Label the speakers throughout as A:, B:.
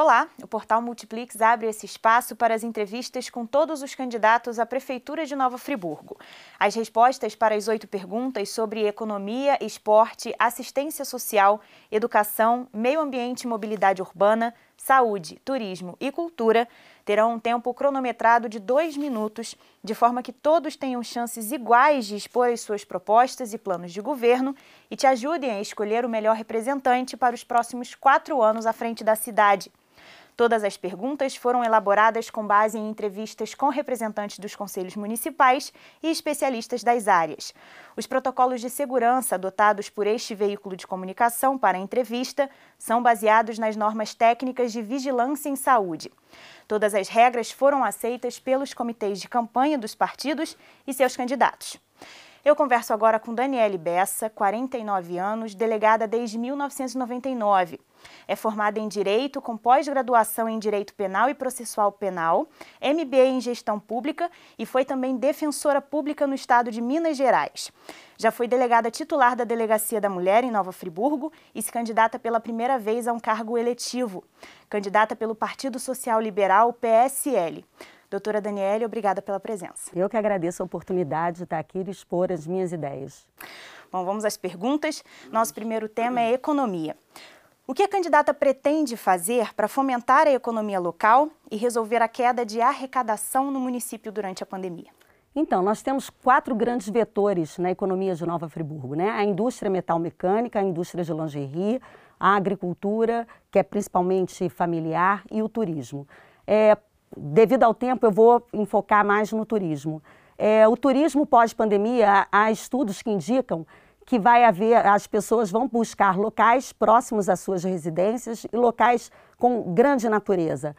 A: Olá, o portal Multiplix abre esse espaço para as entrevistas com todos os candidatos à Prefeitura de Nova Friburgo. As respostas para as oito perguntas sobre economia, esporte, assistência social, educação, meio ambiente e mobilidade urbana, saúde, turismo e cultura terão um tempo cronometrado de dois minutos, de forma que todos tenham chances iguais de expor as suas propostas e planos de governo e te ajudem a escolher o melhor representante para os próximos quatro anos à frente da cidade. Todas as perguntas foram elaboradas com base em entrevistas com representantes dos conselhos municipais e especialistas das áreas. Os protocolos de segurança adotados por este veículo de comunicação para a entrevista são baseados nas normas técnicas de vigilância em saúde. Todas as regras foram aceitas pelos comitês de campanha dos partidos e seus candidatos. Eu converso agora com Daniele Bessa, 49 anos, delegada desde 1999. É formada em Direito, com pós-graduação em Direito Penal e Processual Penal, MBA em Gestão Pública e foi também defensora pública no estado de Minas Gerais. Já foi delegada titular da Delegacia da Mulher em Nova Friburgo e se candidata pela primeira vez a um cargo eletivo. Candidata pelo Partido Social Liberal, PSL. Doutora Daniele, obrigada pela presença.
B: Eu que agradeço a oportunidade de estar aqui e expor as minhas ideias.
A: Bom, vamos às perguntas. Nosso primeiro tema é economia. O que a candidata pretende fazer para fomentar a economia local e resolver a queda de arrecadação no município durante a pandemia?
B: Então, nós temos quatro grandes vetores na economia de Nova Friburgo, né? A indústria metal-mecânica, a indústria de lingerie, a agricultura, que é principalmente familiar, e o turismo. É, devido ao tempo, eu vou enfocar mais no turismo. É, o turismo pós-pandemia, há estudos que indicam que vai haver, as pessoas vão buscar locais próximos às suas residências e locais com grande natureza.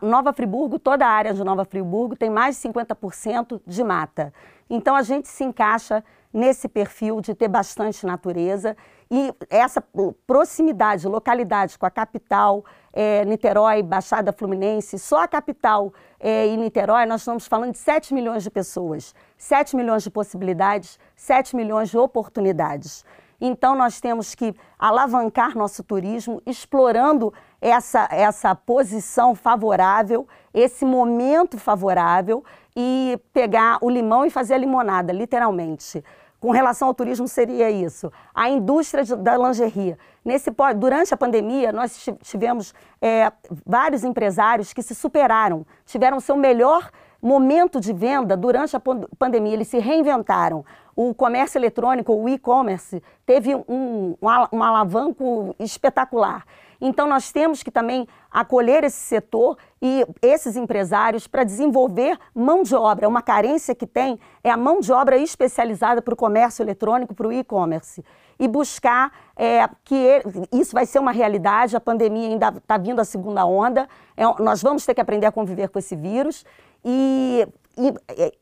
B: Nova Friburgo, toda a área de Nova Friburgo tem mais de 50% de mata. Então a gente se encaixa nesse perfil de ter bastante natureza e essa proximidade, localidade com a capital, é, Niterói, Baixada Fluminense, só a capital é, e Niterói, nós estamos falando de 7 milhões de pessoas, 7 milhões de possibilidades, 7 milhões de oportunidades. Então, nós temos que alavancar nosso turismo, explorando essa, essa posição favorável, esse momento favorável e pegar o limão e fazer a limonada, literalmente. Com relação ao turismo, seria isso. A indústria de, da lingerie. Nesse, durante a pandemia, nós tivemos é, vários empresários que se superaram, tiveram seu melhor momento de venda durante a pandemia, eles se reinventaram. O comércio eletrônico, o e-commerce, teve um, um, um alavanco espetacular. Então, nós temos que também acolher esse setor e esses empresários para desenvolver mão de obra. Uma carência que tem é a mão de obra especializada para o comércio eletrônico, para o e-commerce. E buscar é, que ele, isso vai ser uma realidade. A pandemia ainda está vindo a segunda onda. É, nós vamos ter que aprender a conviver com esse vírus. E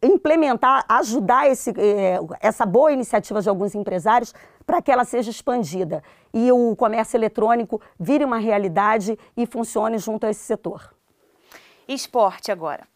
B: implementar, ajudar esse, é, essa boa iniciativa de alguns empresários para que ela seja expandida e o comércio eletrônico vire uma realidade e funcione junto a esse setor.
A: Esporte agora.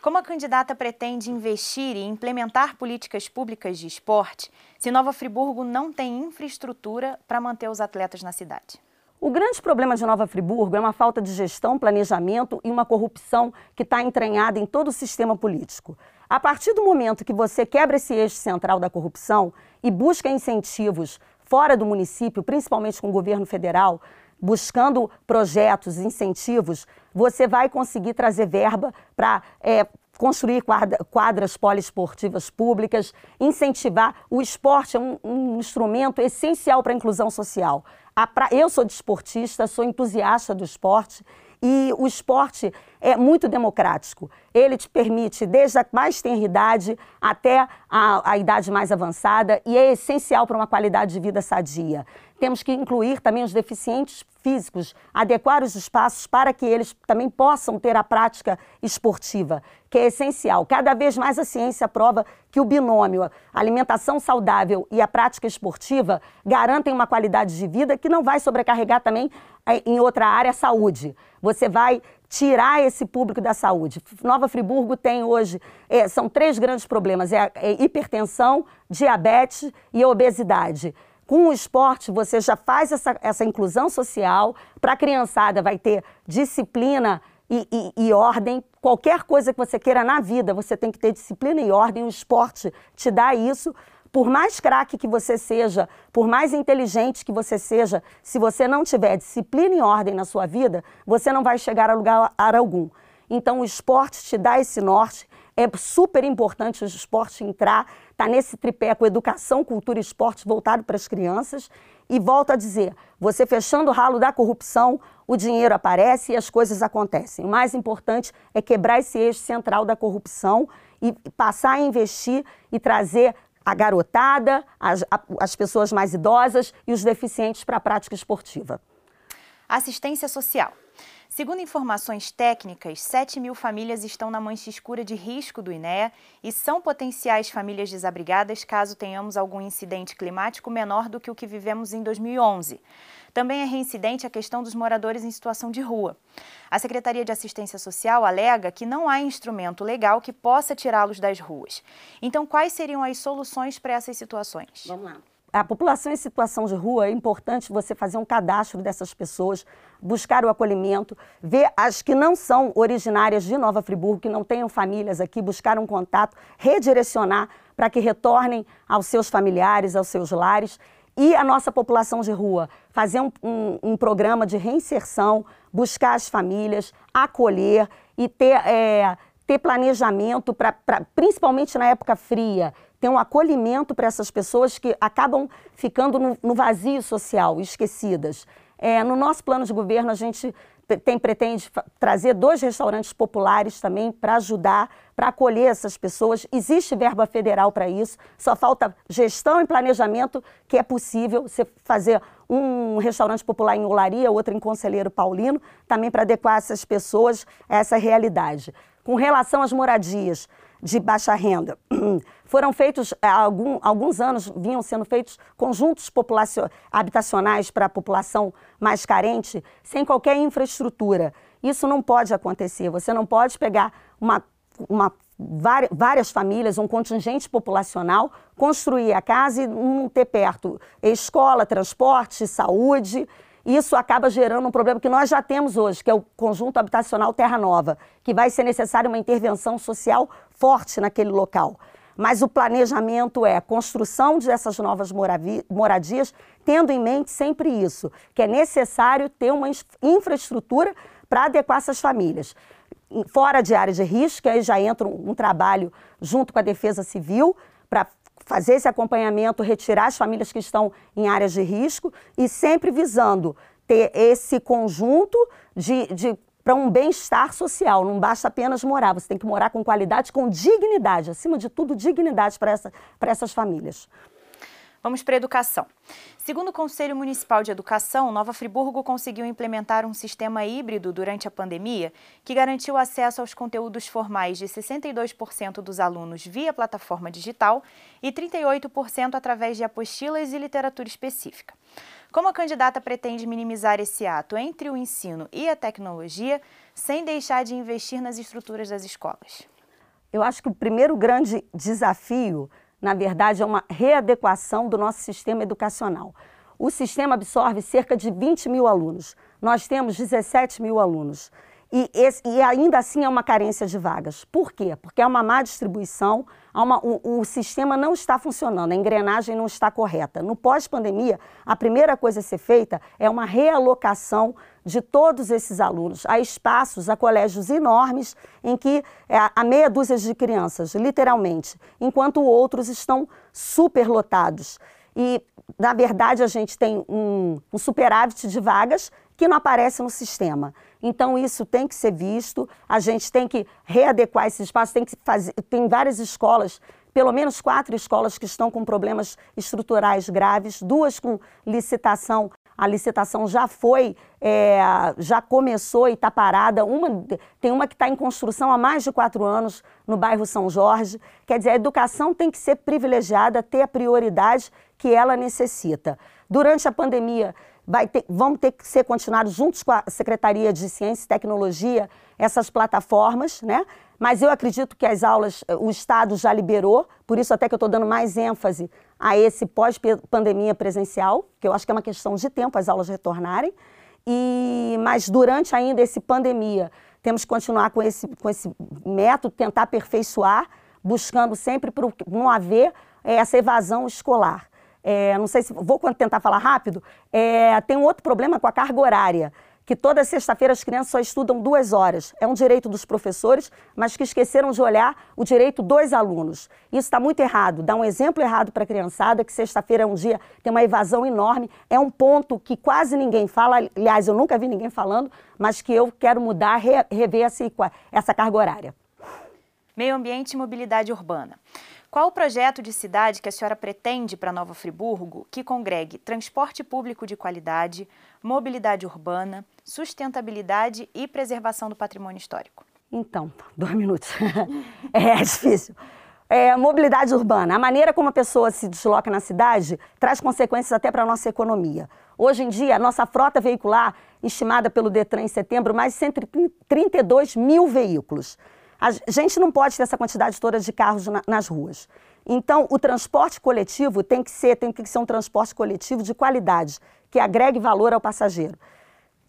A: Como a candidata pretende investir e implementar políticas públicas de esporte se Nova Friburgo não tem infraestrutura para manter os atletas na cidade?
B: O grande problema de Nova Friburgo é uma falta de gestão, planejamento e uma corrupção que está entranhada em todo o sistema político. A partir do momento que você quebra esse eixo central da corrupção e busca incentivos fora do município, principalmente com o governo federal, buscando projetos, incentivos, você vai conseguir trazer verba para é, construir quadras poliesportivas públicas, incentivar. O esporte é um, um instrumento essencial para a inclusão social. Pra... Eu sou desportista, sou entusiasta do esporte e o esporte é muito democrático. Ele te permite, desde a mais tenra idade até a, a idade mais avançada, e é essencial para uma qualidade de vida sadia. Temos que incluir também os deficientes físicos, adequar os espaços para que eles também possam ter a prática esportiva, que é essencial. Cada vez mais a ciência prova que o binômio alimentação saudável e a prática esportiva garantem uma qualidade de vida que não vai sobrecarregar também é, em outra área a saúde. Você vai tirar esse público da saúde. Nova Friburgo tem hoje, é, são três grandes problemas, é, é hipertensão, diabetes e obesidade. Com o esporte, você já faz essa, essa inclusão social. Para a criançada, vai ter disciplina e, e, e, ordem. Qualquer coisa que você queira na vida, você tem que ter disciplina e ordem. O esporte te dá isso. Por mais craque que você seja, por mais inteligente que você seja, se você não tiver disciplina e ordem na sua vida, você não vai chegar a lugar algum. Então, o esporte te dá esse norte. É super importante o esporte entrar, tá nesse tripé com educação, cultura e esporte voltado para as crianças. E volto a dizer, você fechando o ralo da corrupção, o dinheiro aparece e as coisas acontecem. O mais importante é quebrar esse eixo central da corrupção e passar a investir e trazer a garotada, as, as pessoas mais idosas e os deficientes para a prática esportiva.
A: Assistência social. Segundo informações técnicas, 7 mil famílias estão na mancha escura de risco do INEA e são potenciais famílias desabrigadas caso tenhamos algum incidente climático menor do que o que vivemos em 2011. Também é reincidente a questão dos moradores em situação de rua. A Secretaria de Assistência Social alega que não há instrumento legal que possa tirá-los das ruas. Então, quais seriam as soluções para essas situações?
B: Vamos lá a população em situação de rua, é importante você fazer um cadastro dessas pessoas, buscar o acolhimento, ver as que não são originárias de Nova Friburgo, que não tenham famílias aqui, buscar um contato, redirecionar para que retornem aos seus familiares, aos seus lares. E a nossa população de rua, fazer um, um, um programa de reinserção, buscar as famílias, acolher e ter, é, ter planejamento, pra, pra, principalmente na época fria, ter um acolhimento para essas pessoas que acabam ficando no, no vazio social, esquecidas. É, no nosso plano de governo, a gente tem pretende trazer dois restaurantes populares também para ajudar, para acolher essas pessoas. Existe verba federal para isso, só falta gestão e planejamento, que é possível você fazer um restaurante popular em Olaria, outro em Conselheiro Paulino, também para adequar essas pessoas a essa realidade. Com relação às moradias, de baixa renda. Foram feitos, há algum, alguns anos, vinham sendo feitos conjuntos habitacionais para a população mais carente, sem qualquer infraestrutura. Isso não pode acontecer. Você não pode pegar uma, uma várias famílias, um contingente populacional, construir a casa e não ter perto escola, transporte, saúde isso acaba gerando um problema que nós já temos hoje, que é o conjunto habitacional Terra Nova, que vai ser necessária uma intervenção social forte naquele local. Mas o planejamento é a construção dessas novas moradias, tendo em mente sempre isso, que é necessário ter uma infraestrutura para adequar essas famílias. Fora de áreas de risco, aí já entra um, um trabalho junto com a Defesa Civil para fazer esse acompanhamento, retirar as famílias que estão em áreas de risco e sempre visando ter esse conjunto de, de para um bem-estar social. Não basta apenas morar, você tem que morar com qualidade, com dignidade, acima de tudo, dignidade para essa, essas famílias.
A: Vamos para a educação. Segundo o Conselho Municipal de Educação, Nova Friburgo conseguiu implementar um sistema híbrido durante a pandemia que garantiu acesso aos conteúdos formais de 62% dos alunos via plataforma digital e 38% através de apostilas e literatura específica. Como a candidata pretende minimizar esse ato entre o ensino e a tecnologia, sem deixar de investir nas estruturas das escolas?
B: Eu acho que o primeiro grande desafio na verdade, é uma readequação do nosso sistema educacional. O sistema absorve cerca de 20 mil alunos. Nós temos 17 mil alunos. E, esse, e, ainda assim é uma carência de vagas. Por quê? Porque é uma má distribuição, uma, o, o, sistema não está funcionando, a engrenagem não está correta. No pós-pandemia, a primeira coisa a ser feita é uma realocação de todos esses alunos. Há espaços, há colégios enormes em que é, há meia dúzia de crianças, literalmente, enquanto outros estão superlotados. E, na verdade, a gente tem um, um superávit de vagas que não aparece no sistema. Então, isso tem que ser visto, a gente tem que readequar esse espaço, tem que fazer. Tem várias escolas, pelo menos quatro escolas que estão com problemas estruturais graves, duas com licitação. A licitação já foi, é, já começou e está parada. Uma, tem uma que está em construção há mais de quatro anos no bairro São Jorge. Quer dizer, a educação tem que ser privilegiada, ter a prioridade que ela necessita. Durante a pandemia, ter, vão ter que ser continuados juntos com a Secretaria de Ciência e Tecnologia essas plataformas, né? mas eu acredito que as aulas, o Estado já liberou, por isso até que eu estou dando mais ênfase a esse pós-pandemia presencial, que eu acho que é uma questão de tempo as aulas retornarem. E, mas durante ainda esse pandemia, temos que continuar com esse, com esse método, tentar aperfeiçoar, buscando sempre para não haver é, essa evasão escolar. É, não sei se vou tentar falar rápido. É, tem um outro problema com a carga horária que toda sexta-feira as crianças só estudam duas horas. É um direito dos professores, mas que esqueceram de olhar o direito dos alunos. Isso está muito errado. Dá um exemplo errado para a criançada, que sexta-feira é um dia, tem uma evasão enorme. É um ponto que quase ninguém fala, aliás, eu nunca vi ninguém falando, mas que eu quero mudar, rever essa, essa carga horária.
A: Meio ambiente e mobilidade urbana. Qual o projeto de cidade que a senhora pretende para Nova Friburgo que congregue transporte público de qualidade, mobilidade urbana, sustentabilidade e preservação do patrimônio histórico?
B: Então, dois minutos. é, difícil. É, mobilidade urbana. A maneira como a pessoa se desloca na cidade traz consequências até para a nossa economia. Hoje em dia, a nossa frota veicular, estimada pelo Detran em setembro, mais de 132 mil veículos. A gente não pode ter essa quantidade toda de carros na, nas ruas. Então, o transporte coletivo tem que ser, tem que ser um transporte coletivo de qualidade, que agregue valor ao passageiro.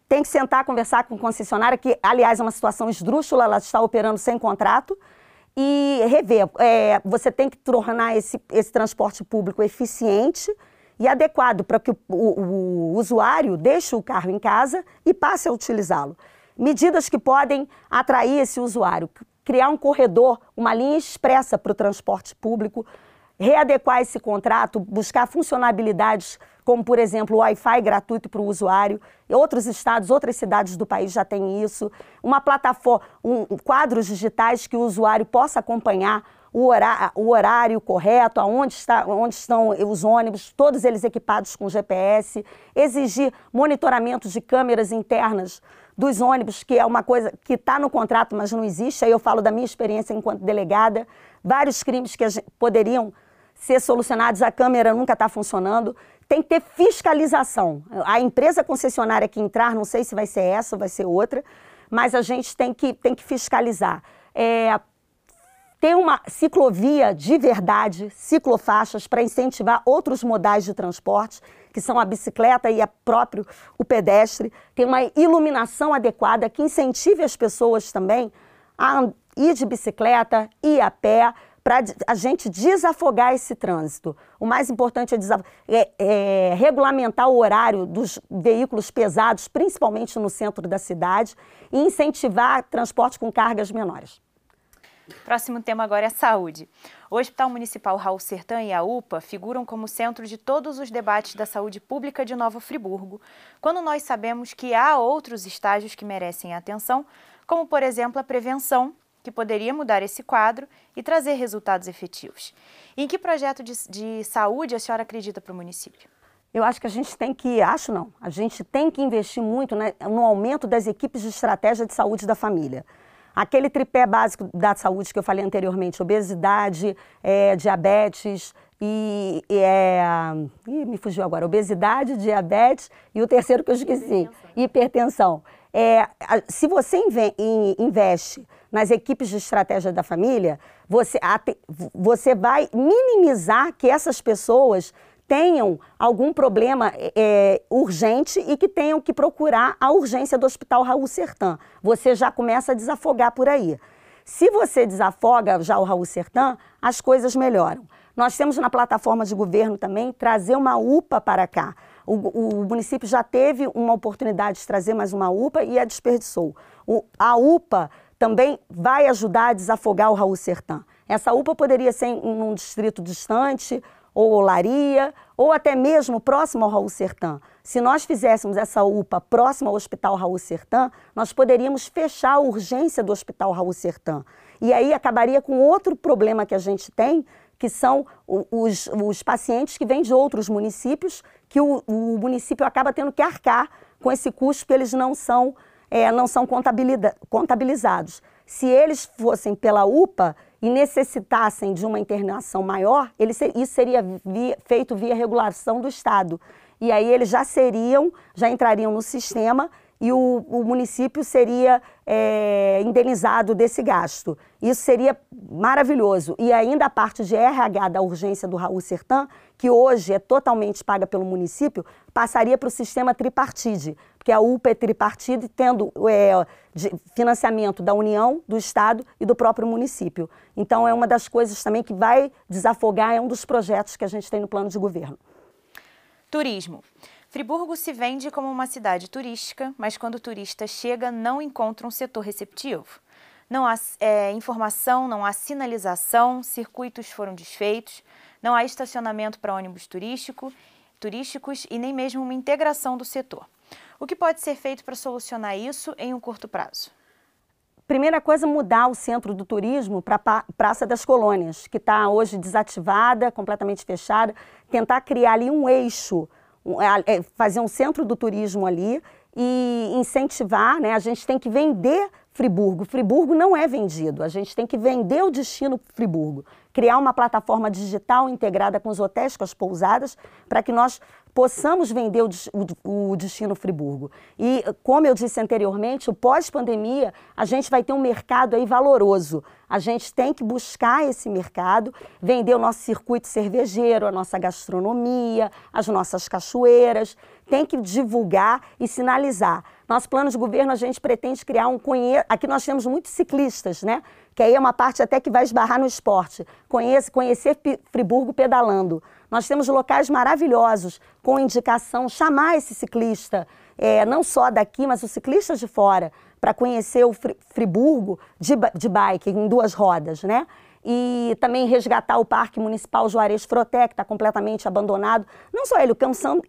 B: Tem que sentar, conversar com a concessionária, que, aliás, é uma situação esdrúxula, ela está operando sem contrato, e rever. É, você tem que tornar esse, esse transporte público eficiente e adequado para que o, o, o usuário deixe o carro em casa e passe a utilizá-lo. Medidas que podem atrair esse usuário, criar um corredor, uma linha expressa para o transporte público, readequar esse contrato, buscar funcionalidades como, por exemplo, o Wi-Fi gratuito para o usuário. Outros estados, outras cidades do país já têm isso. Uma plataforma, um, quadros digitais que o usuário possa acompanhar o horário, o horário correto, aonde está, onde estão os ônibus, todos eles equipados com GPS. Exigir monitoramento de câmeras internas dos ônibus, que é uma coisa que está no contrato, mas não existe. Aí eu falo da minha experiência enquanto delegada. Vários crimes que poderiam ser solucionados, a câmera nunca está funcionando. Tem que ter fiscalização. A empresa concessionária que entrar, não sei se vai ser essa ou vai ser outra, mas a gente tem que, tem que fiscalizar. É, ter uma ciclovia de verdade, ciclofaixas, para incentivar outros modais de transporte que são a bicicleta e a próprio o pedestre, tem uma iluminação adequada que incentive as pessoas também a ir de bicicleta, ir a pé, para a gente desafogar esse trânsito. O mais importante é, é, é, regulamentar o horário dos veículos pesados, principalmente no centro da cidade, e incentivar transporte com cargas menores.
A: Próximo tema agora é saúde. O Hospital Municipal Raul Sertã e a UPA figuram como centro de todos os debates da saúde pública de Nova Friburgo, quando nós sabemos que há outros estágios que merecem atenção, como, por exemplo, a prevenção, que poderia mudar esse quadro e trazer resultados efetivos. em que projeto de, de saúde a senhora acredita para o município?
B: Eu acho que a gente tem que, acho não, a gente tem que investir muito né, no aumento das equipes de estratégia de saúde da família. Aquele tripé básico da saúde que eu falei anteriormente, obesidade, é, diabetes e, e é, ih, me fugiu agora, obesidade, diabetes e o terceiro que eu esqueci, hipertensão. hipertensão. É, se você investe nas equipes de estratégia da família, você, você vai minimizar que essas pessoas tenham algum problema é, urgente e que tenham que procurar a urgência do Hospital Raul Sertã. Você já começa a desafogar por aí. Se você desafoga já o Raul Sertã, as coisas melhoram. Nós temos na plataforma de governo também trazer uma UPA para cá. O, o, município já teve uma oportunidade de trazer mais uma UPA e a desperdiçou. O, a UPA também vai ajudar a desafogar o Raul Sertã. Essa UPA poderia ser em um distrito distante, ou Olaria, ou até mesmo próximo ao Raul Sertã. Se nós fizéssemos essa UPA próxima ao Hospital Raul Sertã, nós poderíamos fechar a urgência do Hospital Raul Sertã. E aí acabaria com outro problema que a gente tem, que são os, os pacientes que vêm de outros municípios, que o, o município acaba tendo que arcar com esse custo, porque eles não são, é, não são contabilizados. Se eles fossem pela UPA, e necessitassem de uma internação maior, ele, isso seria via, feito via regulação do Estado. E aí eles já seriam, já entrariam no sistema e o, o município seria é, indenizado desse gasto. Isso seria maravilhoso. E ainda a parte de RH da urgência do Raul Sertã, que hoje é totalmente paga pelo município, passaria para o sistema tripartite, porque a UPA é tripartite, tendo é, financiamento da União, do Estado e do próprio município. Então, é uma das coisas também que vai desafogar, é um dos projetos que a gente tem no plano de governo.
A: Turismo. Friburgo se vende como uma cidade turística, mas quando o turista chega, não encontra um setor receptivo. Não há é, informação, não há sinalização, circuitos foram desfeitos, não há estacionamento para ônibus turístico, turísticos e nem mesmo uma integração do setor. O que pode ser feito para solucionar isso em um curto prazo?
B: Primeira coisa, mudar o centro do turismo para a Praça das Colônias, que está hoje desativada, completamente fechada. Tentar criar ali um eixo é, fazer um centro do turismo ali e incentivar, né? A gente tem que vender Friburgo. Friburgo não é vendido, a gente tem que vender o destino Friburgo. Criar uma plataforma digital integrada com os hotéis, com as pousadas, para que nós possamos vender o, destino Friburgo. E, como eu disse anteriormente, o pós-pandemia, a gente vai ter um mercado aí valoroso. A gente tem que buscar esse mercado, vender o nosso circuito cervejeiro, a nossa gastronomia, as nossas cachoeiras, tem que divulgar e sinalizar. Nosso plano de governo, a gente pretende criar um conhe... Aqui nós temos muitos ciclistas, né? Que aí é uma parte até que vai esbarrar no esporte. Conhece, conhecer Friburgo pedalando. Nós temos locais maravilhosos com indicação, chamar esse ciclista, é, não só daqui, mas os ciclistas de fora, para conhecer o Friburgo de, de bike, em duas rodas, né? e também resgatar o Parque Municipal Juarez Froté, que está completamente abandonado. Não só ele, o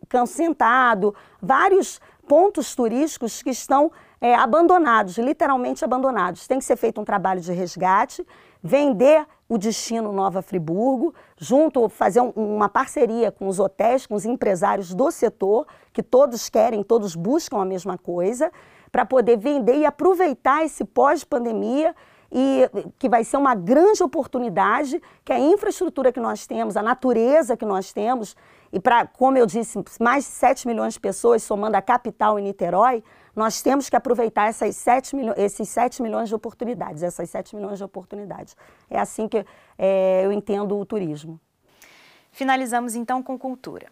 B: Cansentado, vários pontos turísticos que estão é, abandonados, literalmente abandonados. Tem que ser feito um trabalho de resgate, vender o destino Nova Friburgo, junto, fazer um, uma parceria com os hotéis, com os empresários do setor, que todos querem, todos buscam a mesma coisa, para poder vender e aproveitar esse pós-pandemia e que vai ser uma grande oportunidade, que a infraestrutura que nós temos, a natureza que nós temos, e para, como eu disse, mais de 7 milhões de pessoas, somando a capital e Niterói, nós temos que aproveitar essas 7 esses 7 milhões de oportunidades, essas 7 milhões de oportunidades. É assim que é, eu entendo o turismo.
A: Finalizamos então com cultura.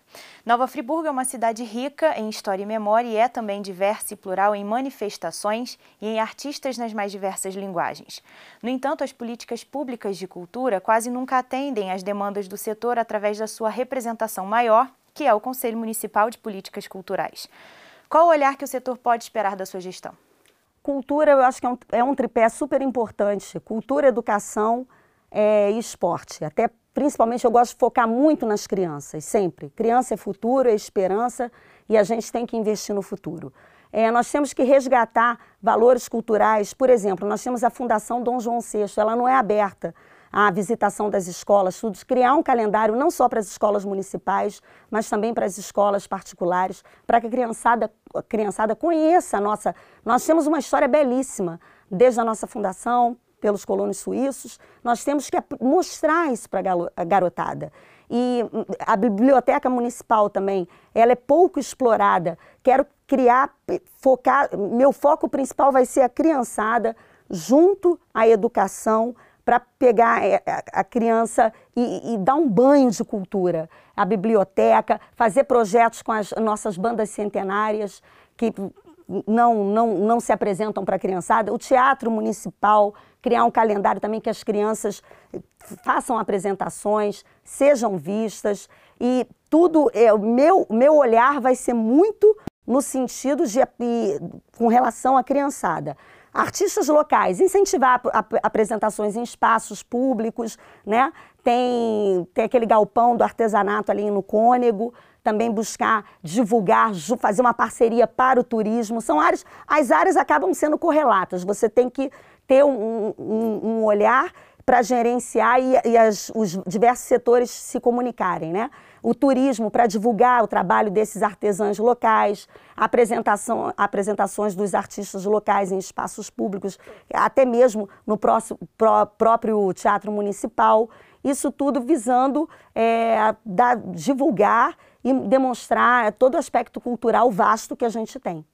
A: Nova Friburgo é uma cidade rica em história e memória e é também diversa e plural em manifestações e em artistas nas mais diversas linguagens. No entanto, as políticas públicas de cultura quase nunca atendem às demandas do setor através da sua representação maior, que é o Conselho Municipal de Políticas Culturais. Qual o olhar que o setor pode esperar da sua gestão?
B: Cultura, eu acho que é um, é um tripé super importante. Cultura, educação é, e esporte. Até principalmente eu gosto de focar muito nas crianças, sempre. Criança é futuro, é esperança e a gente tem que investir no futuro. É, nós temos que resgatar valores culturais. Por exemplo, nós temos a Fundação Dom João VI, ela não é aberta à visitação das escolas, tudo, criar um calendário não só para as escolas municipais, mas também para as escolas particulares, para que a criançada, a criançada conheça a nossa. Nós temos uma história belíssima, desde a nossa fundação, pelos colonos suíços, nós temos que mostrar isso para a garotada. E hum, a biblioteca municipal também, ela é pouco explorada. Quero criar, focar, meu foco principal vai ser a criançada junto à educação para pegar é, a criança e, e, dar um banho de cultura. A biblioteca, fazer projetos com as nossas bandas centenárias, que não, não, não se apresentam para a criançada, o teatro municipal, criar um calendário também que as crianças façam apresentações, sejam vistas e tudo, é, o meu, meu olhar vai ser muito no sentido de, com relação à criançada. Artistas locais, incentivar apresentações em espaços públicos, né? Tem, tem aquele galpão do artesanato ali no Cônego, também buscar divulgar, fazer uma parceria para o turismo. São áreas, as áreas acabam sendo correlatas. Você tem que ter um, um, um olhar para gerenciar e, e as, os diversos setores se comunicarem, né? O turismo para divulgar o trabalho desses artesãos locais, apresentação, apresentações dos artistas locais em espaços públicos, até mesmo no próximo, pró, próprio teatro municipal. Isso tudo visando é, dar, divulgar e demonstrar todo o aspecto cultural vasto que a gente tem.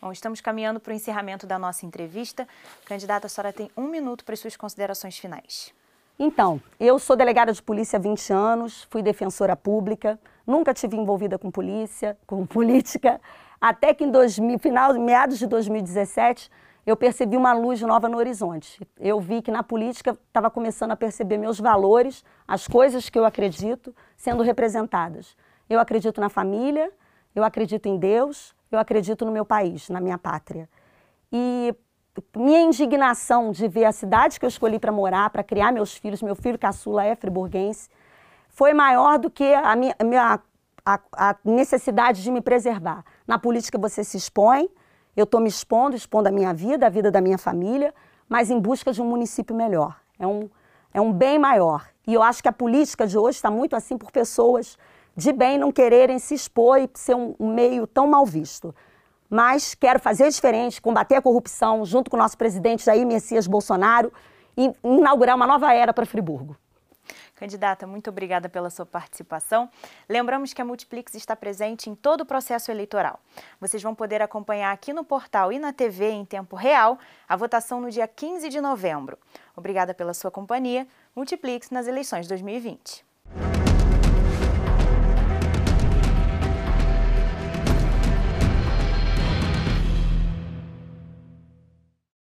A: Bom, estamos caminhando para o encerramento da nossa entrevista. Candidata, a senhora tem um minuto para as suas considerações finais.
B: Então, eu sou delegada de polícia há 20 anos, fui defensora pública, nunca tive envolvida com polícia, com política, até que em 2000, final, meados de 2017, eu percebi uma luz nova no horizonte. Eu vi que na política estava começando a perceber meus valores, as coisas que eu acredito sendo representadas. Eu acredito na família, eu acredito em Deus, eu acredito no meu país, na minha pátria. E minha indignação de ver a cidade que eu escolhi para morar, para criar meus filhos, meu filho caçula é friburguense, foi maior do que a minha, a, minha, a, a necessidade de me preservar. Na política você se expõe, eu estou me expondo, expondo a minha vida, a vida da minha família, mas em busca de um município melhor. É um, é um bem maior. E eu acho que a política de hoje está muito assim por pessoas de bem não quererem se expor e ser um, meio tão mal visto. Mas quero fazer diferente, combater a corrupção, junto com o nosso presidente Jair Messias Bolsonaro, e inaugurar uma nova era para Friburgo.
A: Candidata, muito obrigada pela sua participação. Lembramos que a Multiplix está presente em todo o processo eleitoral. Vocês vão poder acompanhar aqui no portal e na TV em tempo real a votação no dia 15 de novembro. Obrigada pela sua companhia. Multiplix nas eleições 2020.